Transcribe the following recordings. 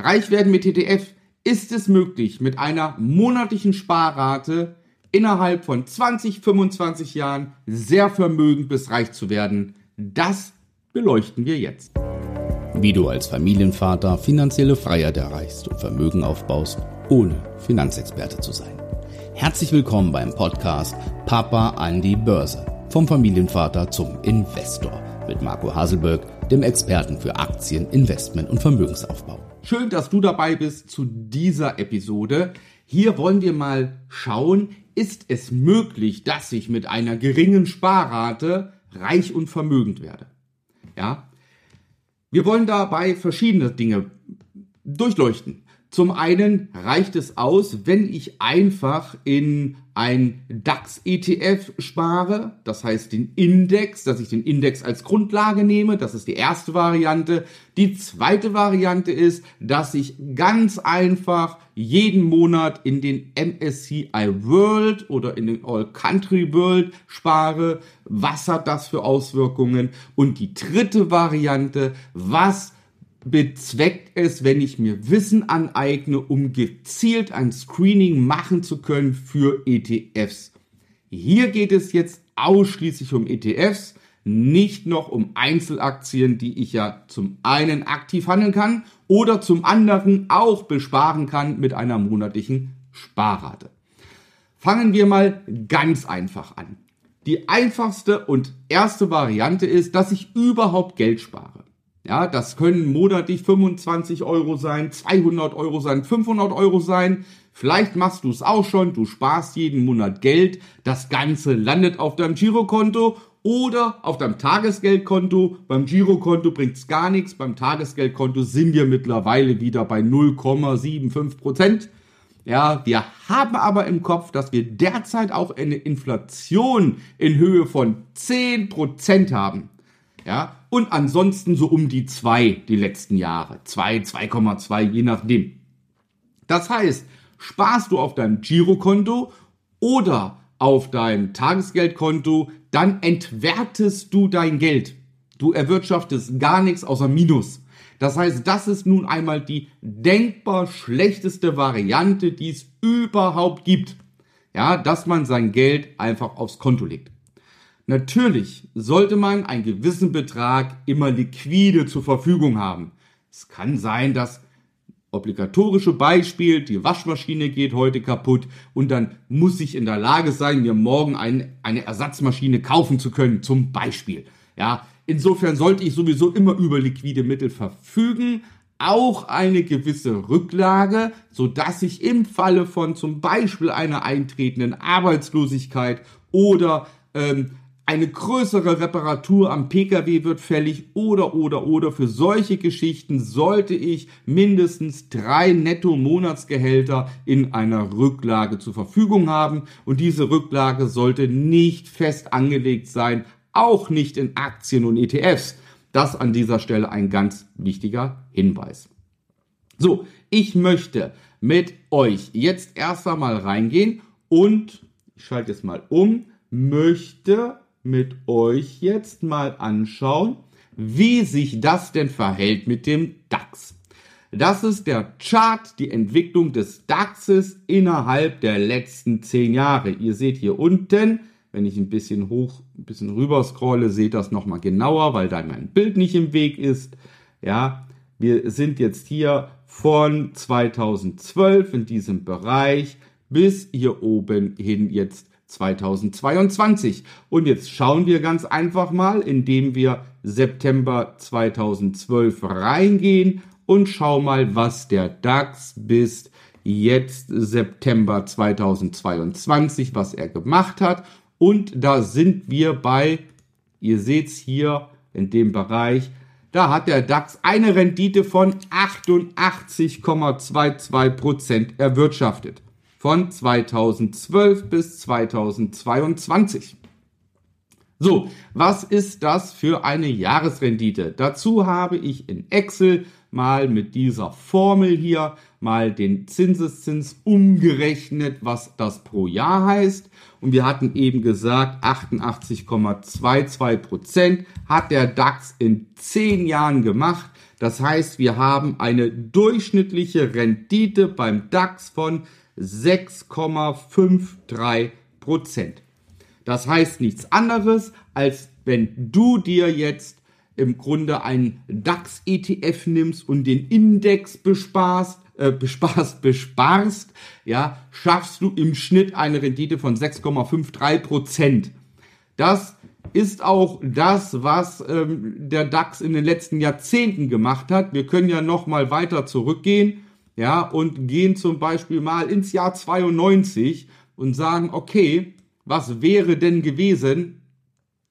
Reich werden mit ETF ist es möglich, mit einer monatlichen Sparrate innerhalb von 20, 25 Jahren sehr vermögend bis reich zu werden. Das beleuchten wir jetzt. Wie du als Familienvater finanzielle Freiheit erreichst und Vermögen aufbaust, ohne Finanzexperte zu sein. Herzlich willkommen beim Podcast Papa an die Börse. Vom Familienvater zum Investor mit Marco Haselberg, dem Experten für Aktien, Investment und Vermögensaufbau. Schön, dass du dabei bist zu dieser Episode. Hier wollen wir mal schauen, ist es möglich, dass ich mit einer geringen Sparrate reich und vermögend werde? Ja. Wir wollen dabei verschiedene Dinge durchleuchten. Zum einen reicht es aus, wenn ich einfach in ein DAX-ETF spare, das heißt den Index, dass ich den Index als Grundlage nehme, das ist die erste Variante. Die zweite Variante ist, dass ich ganz einfach jeden Monat in den MSCI World oder in den All Country World spare. Was hat das für Auswirkungen? Und die dritte Variante, was bezweckt es, wenn ich mir Wissen aneigne, um gezielt ein Screening machen zu können für ETFs. Hier geht es jetzt ausschließlich um ETFs, nicht noch um Einzelaktien, die ich ja zum einen aktiv handeln kann oder zum anderen auch besparen kann mit einer monatlichen Sparrate. Fangen wir mal ganz einfach an. Die einfachste und erste Variante ist, dass ich überhaupt Geld spare. Ja, das können monatlich 25 Euro sein, 200 Euro sein, 500 Euro sein. Vielleicht machst du es auch schon, du sparst jeden Monat Geld, das Ganze landet auf deinem Girokonto oder auf deinem Tagesgeldkonto. Beim Girokonto bringt es gar nichts, beim Tagesgeldkonto sind wir mittlerweile wieder bei 0,75 Prozent. Ja, wir haben aber im Kopf, dass wir derzeit auch eine Inflation in Höhe von 10 Prozent haben. Ja, und ansonsten so um die zwei die letzten Jahre. zwei 2,2, je nachdem. Das heißt, sparst du auf deinem Girokonto oder auf deinem Tagesgeldkonto, dann entwertest du dein Geld. Du erwirtschaftest gar nichts außer Minus. Das heißt, das ist nun einmal die denkbar schlechteste Variante, die es überhaupt gibt. Ja, dass man sein Geld einfach aufs Konto legt. Natürlich sollte man einen gewissen Betrag immer liquide zur Verfügung haben. Es kann sein, dass obligatorische Beispiel, die Waschmaschine geht heute kaputt und dann muss ich in der Lage sein, mir morgen ein, eine Ersatzmaschine kaufen zu können, zum Beispiel. Ja, insofern sollte ich sowieso immer über liquide Mittel verfügen, auch eine gewisse Rücklage, so dass ich im Falle von zum Beispiel einer eintretenden Arbeitslosigkeit oder ähm, eine größere Reparatur am Pkw wird fällig oder oder oder für solche Geschichten sollte ich mindestens drei Netto-Monatsgehälter in einer Rücklage zur Verfügung haben und diese Rücklage sollte nicht fest angelegt sein, auch nicht in Aktien und ETFs. Das an dieser Stelle ein ganz wichtiger Hinweis. So, ich möchte mit euch jetzt erst einmal reingehen und ich schalte es mal um, möchte mit euch jetzt mal anschauen, wie sich das denn verhält mit dem DAX. Das ist der Chart, die Entwicklung des DAXes innerhalb der letzten zehn Jahre. Ihr seht hier unten, wenn ich ein bisschen hoch, ein bisschen rüber scrolle, seht das nochmal genauer, weil da mein Bild nicht im Weg ist. Ja, wir sind jetzt hier von 2012 in diesem Bereich bis hier oben hin jetzt 2022. Und jetzt schauen wir ganz einfach mal, indem wir September 2012 reingehen und schau mal, was der DAX bis jetzt September 2022, was er gemacht hat. Und da sind wir bei, ihr seht's hier in dem Bereich, da hat der DAX eine Rendite von 88,22 Prozent erwirtschaftet von 2012 bis 2022. So, was ist das für eine Jahresrendite? Dazu habe ich in Excel mal mit dieser Formel hier mal den Zinseszins umgerechnet, was das pro Jahr heißt. Und wir hatten eben gesagt, 88,22 Prozent hat der DAX in 10 Jahren gemacht. Das heißt, wir haben eine durchschnittliche Rendite beim DAX von 6,53 Prozent. Das heißt nichts anderes, als wenn du dir jetzt im Grunde einen DAX-ETF nimmst und den Index besparst, äh, besparst, besparst, ja, schaffst du im Schnitt eine Rendite von 6,53 Prozent. Das ist auch das, was ähm, der DAX in den letzten Jahrzehnten gemacht hat. Wir können ja noch mal weiter zurückgehen, ja, und gehen zum Beispiel mal ins Jahr 92 und sagen, okay, was wäre denn gewesen,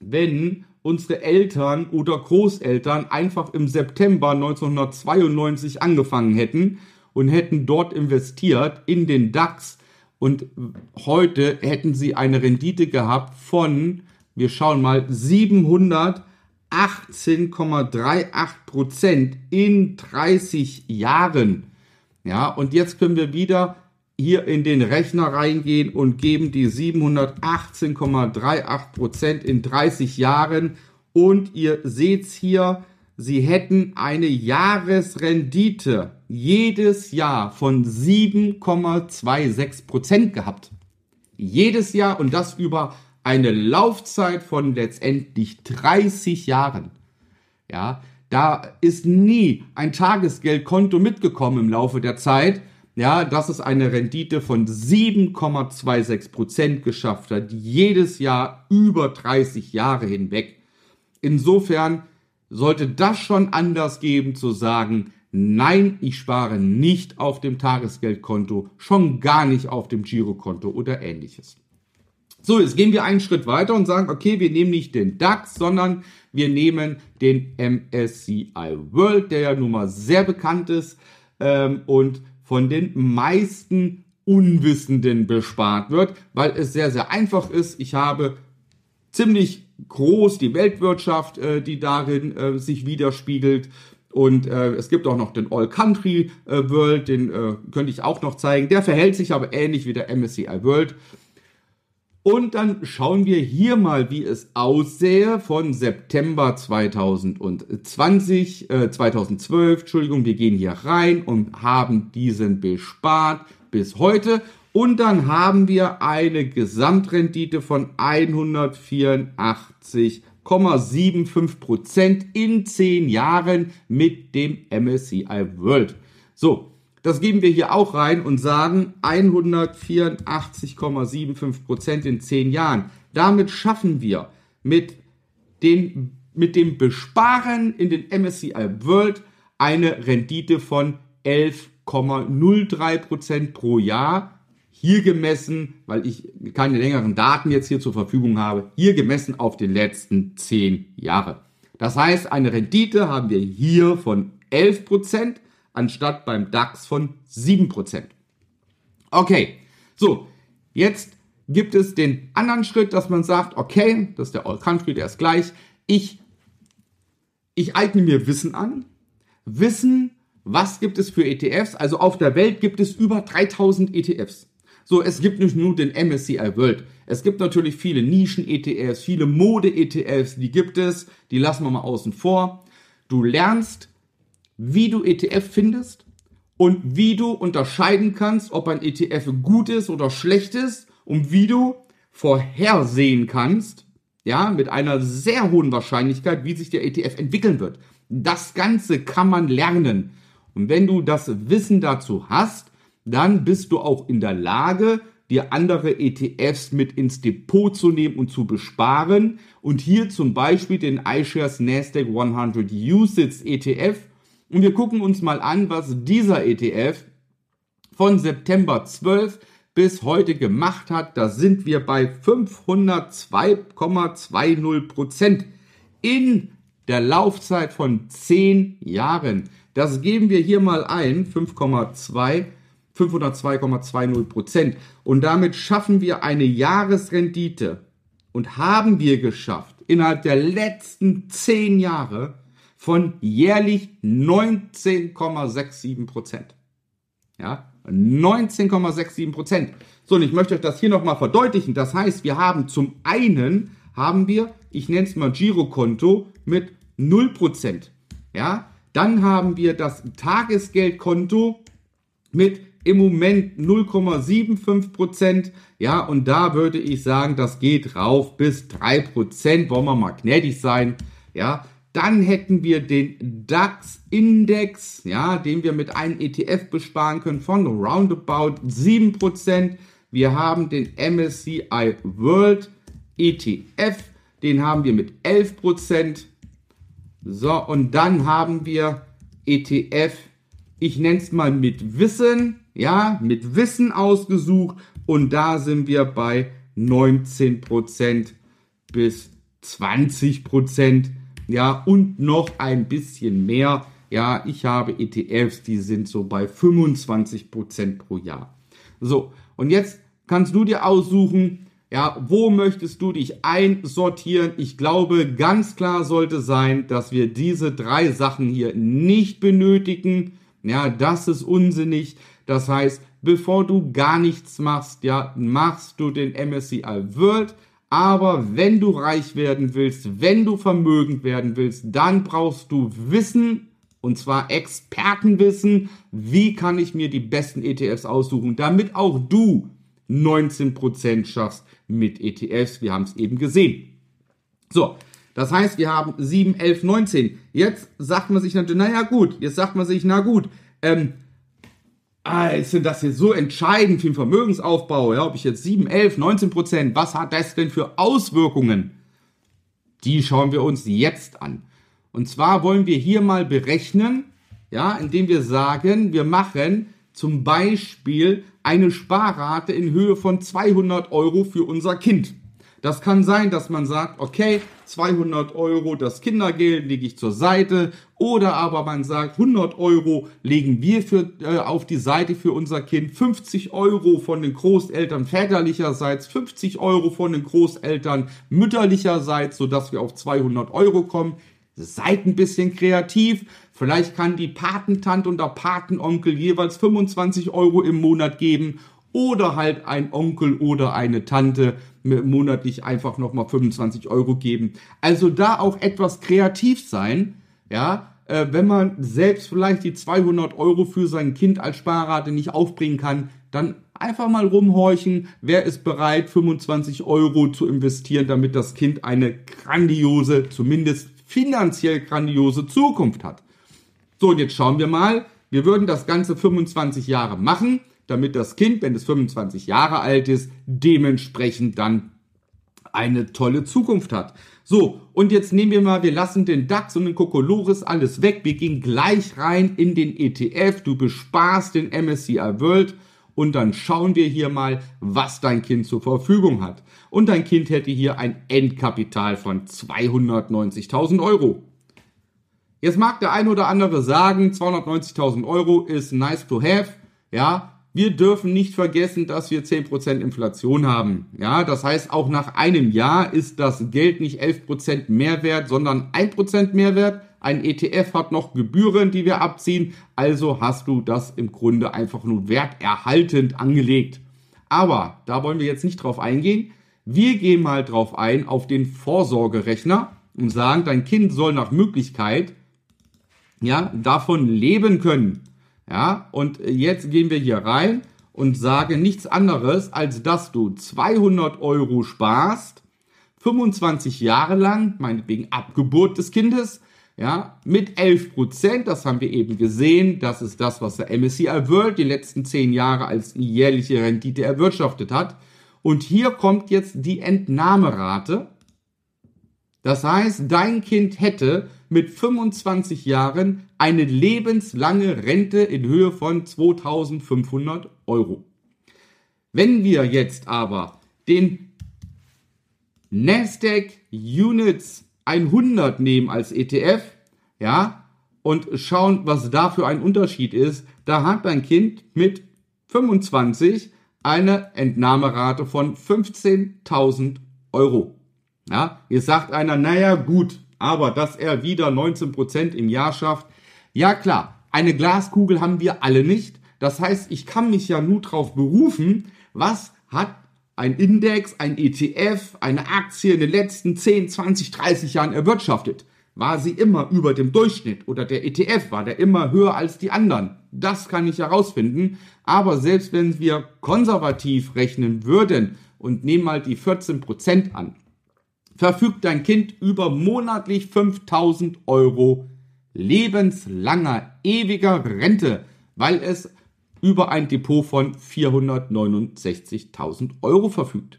wenn unsere Eltern oder Großeltern einfach im September 1992 angefangen hätten und hätten dort investiert in den DAX und heute hätten sie eine Rendite gehabt von, wir schauen mal, 718,38 Prozent in 30 Jahren. Ja, und jetzt können wir wieder hier in den Rechner reingehen und geben die 718,38 Prozent in 30 Jahren und ihr seht hier, sie hätten eine Jahresrendite jedes Jahr von 7,26 Prozent gehabt. Jedes Jahr und das über eine Laufzeit von letztendlich 30 Jahren. Ja, da ist nie ein Tagesgeldkonto mitgekommen im Laufe der Zeit. Ja, dass es eine Rendite von 7,26 Prozent geschafft hat, jedes Jahr über 30 Jahre hinweg. Insofern sollte das schon anders geben zu sagen, nein, ich spare nicht auf dem Tagesgeldkonto, schon gar nicht auf dem Girokonto oder ähnliches. So, jetzt gehen wir einen Schritt weiter und sagen, okay, wir nehmen nicht den DAX, sondern wir nehmen den MSCI World, der ja nun mal sehr bekannt ist ähm, und von den meisten Unwissenden bespart wird, weil es sehr, sehr einfach ist. Ich habe ziemlich groß die Weltwirtschaft, äh, die darin äh, sich widerspiegelt. Und äh, es gibt auch noch den All Country äh, World, den äh, könnte ich auch noch zeigen. Der verhält sich aber ähnlich wie der MSCI World. Und dann schauen wir hier mal, wie es aussähe von September 2020, äh, 2012, Entschuldigung, wir gehen hier rein und haben diesen bespart bis heute. Und dann haben wir eine Gesamtrendite von 184,75 Prozent in 10 Jahren mit dem MSCI World. So, das geben wir hier auch rein und sagen 184,75 Prozent in 10 Jahren. Damit schaffen wir mit, den, mit dem Besparen in den MSCI World eine Rendite von 11,03 Prozent pro Jahr. Hier gemessen, weil ich keine längeren Daten jetzt hier zur Verfügung habe, hier gemessen auf die letzten 10 Jahre. Das heißt, eine Rendite haben wir hier von 11 Prozent anstatt beim DAX von 7%. Okay, so, jetzt gibt es den anderen Schritt, dass man sagt, okay, das ist der All Country, der ist gleich. Ich, ich eigne mir Wissen an. Wissen, was gibt es für ETFs? Also auf der Welt gibt es über 3000 ETFs. So, es gibt nicht nur den MSCI World. Es gibt natürlich viele Nischen-ETFs, viele Mode-ETFs, die gibt es. Die lassen wir mal außen vor. Du lernst wie du ETF findest und wie du unterscheiden kannst, ob ein ETF gut ist oder schlecht ist und wie du vorhersehen kannst, ja, mit einer sehr hohen Wahrscheinlichkeit, wie sich der ETF entwickeln wird. Das Ganze kann man lernen. Und wenn du das Wissen dazu hast, dann bist du auch in der Lage, dir andere ETFs mit ins Depot zu nehmen und zu besparen. Und hier zum Beispiel den iShares Nasdaq 100 USITS ETF und wir gucken uns mal an, was dieser ETF von September 12 bis heute gemacht hat. Da sind wir bei 502,20 Prozent in der Laufzeit von 10 Jahren. Das geben wir hier mal ein, 5,2 502,20 Prozent. Und damit schaffen wir eine Jahresrendite und haben wir geschafft, innerhalb der letzten 10 Jahre von jährlich 19,67 Prozent. Ja, 19,67 Prozent. So, und ich möchte euch das hier nochmal verdeutlichen. Das heißt, wir haben zum einen, haben wir, ich nenne es mal Girokonto mit 0 Prozent. Ja, dann haben wir das Tagesgeldkonto mit im Moment 0,75 Prozent. Ja, und da würde ich sagen, das geht rauf bis 3 Prozent. Wollen wir mal gnädig sein. Ja, dann hätten wir den DAX-Index, ja, den wir mit einem ETF besparen können von roundabout 7 Prozent. Wir haben den MSCI World ETF, den haben wir mit 11 Prozent. So, und dann haben wir ETF, ich nenne es mal mit Wissen, ja, mit Wissen ausgesucht und da sind wir bei 19% bis 20%, ja, und noch ein bisschen mehr. Ja, ich habe ETFs, die sind so bei 25% pro Jahr. So, und jetzt kannst du dir aussuchen, ja, wo möchtest du dich einsortieren? Ich glaube, ganz klar sollte sein, dass wir diese drei Sachen hier nicht benötigen. Ja, das ist unsinnig. Das heißt, bevor du gar nichts machst, ja, machst du den MSCI World. Aber wenn du reich werden willst, wenn du vermögend werden willst, dann brauchst du Wissen, und zwar Expertenwissen. Wie kann ich mir die besten ETFs aussuchen, damit auch du 19% schaffst mit ETFs. Wir haben es eben gesehen. So, das heißt, wir haben 7, 11, 19. Jetzt sagt man sich natürlich, naja gut, jetzt sagt man sich, na gut, ähm, ah, ist denn das jetzt so entscheidend für den Vermögensaufbau? Ja, ob ich jetzt 7, 11, 19 Prozent, was hat das denn für Auswirkungen? Die schauen wir uns jetzt an. Und zwar wollen wir hier mal berechnen, ja, indem wir sagen, wir machen zum Beispiel eine Sparrate in Höhe von 200 Euro für unser Kind. Das kann sein, dass man sagt, okay, 200 Euro das Kindergeld lege ich zur Seite oder aber man sagt, 100 Euro legen wir für, äh, auf die Seite für unser Kind, 50 Euro von den Großeltern väterlicherseits, 50 Euro von den Großeltern mütterlicherseits, sodass wir auf 200 Euro kommen. Seid ein bisschen kreativ. Vielleicht kann die Patentante und der Patenonkel jeweils 25 Euro im Monat geben oder halt ein Onkel oder eine Tante monatlich einfach nochmal 25 Euro geben. Also da auch etwas kreativ sein, ja, äh, wenn man selbst vielleicht die 200 Euro für sein Kind als Sparrate nicht aufbringen kann, dann einfach mal rumhorchen, wer ist bereit, 25 Euro zu investieren, damit das Kind eine grandiose, zumindest finanziell grandiose Zukunft hat. So, und jetzt schauen wir mal. Wir würden das Ganze 25 Jahre machen, damit das Kind, wenn es 25 Jahre alt ist, dementsprechend dann eine tolle Zukunft hat. So, und jetzt nehmen wir mal, wir lassen den DAX und den Kokolores alles weg. Wir gehen gleich rein in den ETF. Du besparst den MSCI World und dann schauen wir hier mal, was dein Kind zur Verfügung hat. Und dein Kind hätte hier ein Endkapital von 290.000 Euro. Jetzt mag der ein oder andere sagen, 290.000 Euro ist nice to have. Ja, wir dürfen nicht vergessen, dass wir 10% Inflation haben. Ja, das heißt, auch nach einem Jahr ist das Geld nicht 11% Mehrwert, sondern 1% Mehrwert. Ein ETF hat noch Gebühren, die wir abziehen. Also hast du das im Grunde einfach nur werterhaltend angelegt. Aber da wollen wir jetzt nicht drauf eingehen. Wir gehen mal drauf ein auf den Vorsorgerechner und sagen, dein Kind soll nach Möglichkeit ja, davon leben können. Ja, und jetzt gehen wir hier rein und sagen nichts anderes, als dass du 200 Euro sparst, 25 Jahre lang, meinetwegen ab Geburt des Kindes, ja, mit 11 Prozent, das haben wir eben gesehen, das ist das, was der MSCI World die letzten 10 Jahre als jährliche Rendite erwirtschaftet hat. Und hier kommt jetzt die Entnahmerate. Das heißt, dein Kind hätte mit 25 Jahren eine lebenslange Rente in Höhe von 2500 Euro. Wenn wir jetzt aber den Nasdaq Units 100 nehmen als ETF, ja, und schauen, was da für ein Unterschied ist, da hat dein Kind mit 25 eine Entnahmerate von 15.000 Euro. Ja, jetzt sagt einer, naja, gut, aber dass er wieder 19 Prozent im Jahr schafft, ja klar, eine Glaskugel haben wir alle nicht. Das heißt, ich kann mich ja nur darauf berufen, was hat ein Index, ein ETF, eine Aktie in den letzten 10, 20, 30 Jahren erwirtschaftet. War sie immer über dem Durchschnitt oder der ETF war der immer höher als die anderen? Das kann ich herausfinden. Aber selbst wenn wir konservativ rechnen würden und nehmen mal die 14 Prozent an, verfügt dein Kind über monatlich 5000 Euro lebenslanger, ewiger Rente, weil es über ein Depot von 469.000 Euro verfügt.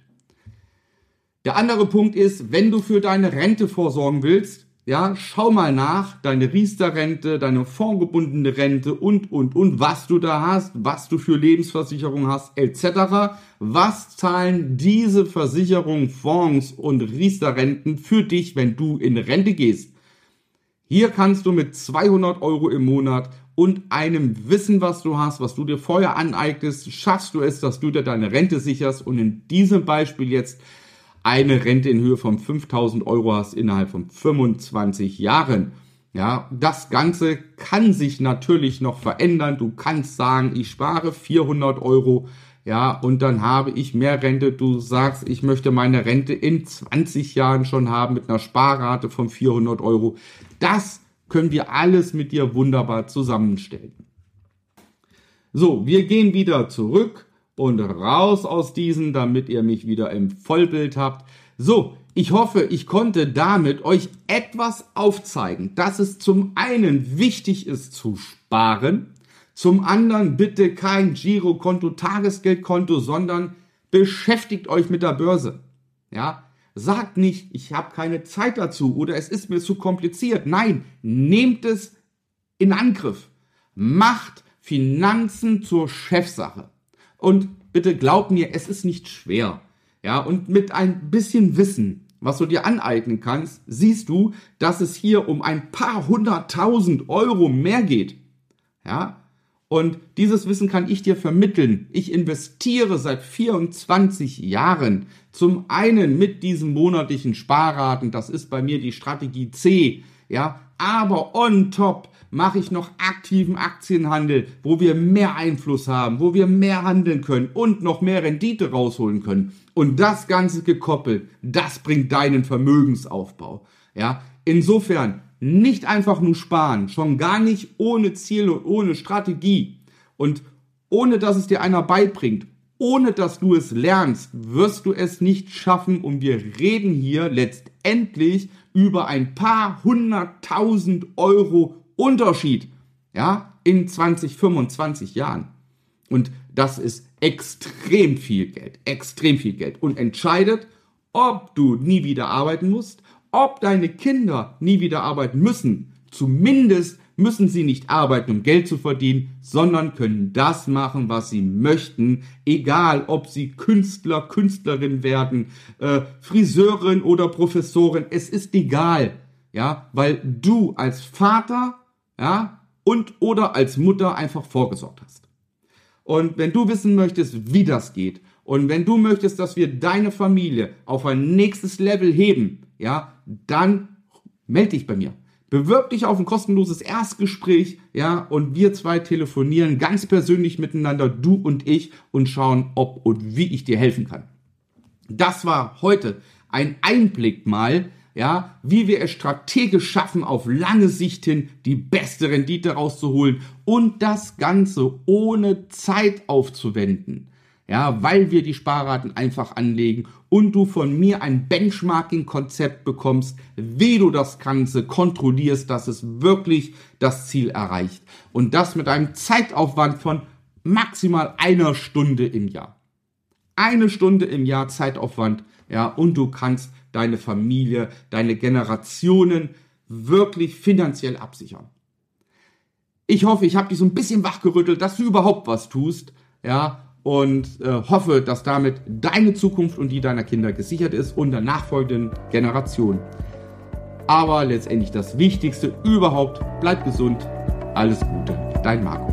Der andere Punkt ist, wenn du für deine Rente vorsorgen willst, ja, schau mal nach, deine Riester-Rente, deine fondgebundene Rente und, und, und, was du da hast, was du für Lebensversicherung hast, etc. Was zahlen diese Versicherungen, Fonds und Riester-Renten für dich, wenn du in Rente gehst? Hier kannst du mit 200 Euro im Monat und einem Wissen, was du hast, was du dir vorher aneignest, schaffst du es, dass du dir deine Rente sicherst und in diesem Beispiel jetzt eine Rente in Höhe von 5000 Euro hast innerhalb von 25 Jahren. Ja, das Ganze kann sich natürlich noch verändern. Du kannst sagen, ich spare 400 Euro, ja, und dann habe ich mehr Rente. Du sagst, ich möchte meine Rente in 20 Jahren schon haben mit einer Sparrate von 400 Euro. Das können wir alles mit dir wunderbar zusammenstellen. So, wir gehen wieder zurück und raus aus diesen, damit ihr mich wieder im Vollbild habt. So, ich hoffe, ich konnte damit euch etwas aufzeigen, dass es zum einen wichtig ist zu sparen, zum anderen bitte kein Girokonto, Tagesgeldkonto, sondern beschäftigt euch mit der Börse. Ja, Sagt nicht, ich habe keine Zeit dazu oder es ist mir zu kompliziert. Nein, nehmt es in Angriff. Macht Finanzen zur Chefsache. Und bitte glaub mir, es ist nicht schwer. Ja, und mit ein bisschen Wissen, was du dir aneignen kannst, siehst du, dass es hier um ein paar hunderttausend Euro mehr geht. Ja, und dieses Wissen kann ich dir vermitteln. Ich investiere seit 24 Jahren zum einen mit diesen monatlichen Sparraten, das ist bei mir die Strategie C, ja, aber on top mache ich noch aktiven Aktienhandel, wo wir mehr Einfluss haben, wo wir mehr handeln können und noch mehr Rendite rausholen können. Und das Ganze gekoppelt, das bringt deinen Vermögensaufbau. Ja, insofern nicht einfach nur sparen, schon gar nicht ohne Ziel und ohne Strategie. Und ohne dass es dir einer beibringt, ohne dass du es lernst, wirst du es nicht schaffen. Und wir reden hier letztendlich über ein paar hunderttausend Euro Unterschied, ja, in 20, 25 Jahren. Und das ist extrem viel Geld, extrem viel Geld. Und entscheidet, ob du nie wieder arbeiten musst, ob deine Kinder nie wieder arbeiten müssen. Zumindest müssen sie nicht arbeiten, um Geld zu verdienen, sondern können das machen, was sie möchten, egal ob sie Künstler, Künstlerin werden, äh, Friseurin oder Professorin, es ist egal, ja, weil du als Vater, ja, und oder als Mutter einfach vorgesorgt hast. Und wenn du wissen möchtest, wie das geht, und wenn du möchtest, dass wir deine Familie auf ein nächstes Level heben, ja, dann melde dich bei mir. Bewirb dich auf ein kostenloses Erstgespräch, ja, und wir zwei telefonieren ganz persönlich miteinander, du und ich, und schauen, ob und wie ich dir helfen kann. Das war heute ein Einblick mal, ja, wie wir es strategisch schaffen, auf lange Sicht hin die beste Rendite rauszuholen und das Ganze ohne Zeit aufzuwenden ja, weil wir die Sparraten einfach anlegen und du von mir ein Benchmarking-Konzept bekommst, wie du das Ganze kontrollierst, dass es wirklich das Ziel erreicht. Und das mit einem Zeitaufwand von maximal einer Stunde im Jahr. Eine Stunde im Jahr Zeitaufwand, ja, und du kannst deine Familie, deine Generationen wirklich finanziell absichern. Ich hoffe, ich habe dich so ein bisschen wachgerüttelt, dass du überhaupt was tust, ja, und äh, hoffe, dass damit deine Zukunft und die deiner Kinder gesichert ist und der nachfolgenden Generation. Aber letztendlich das Wichtigste überhaupt, bleib gesund, alles Gute, dein Marco.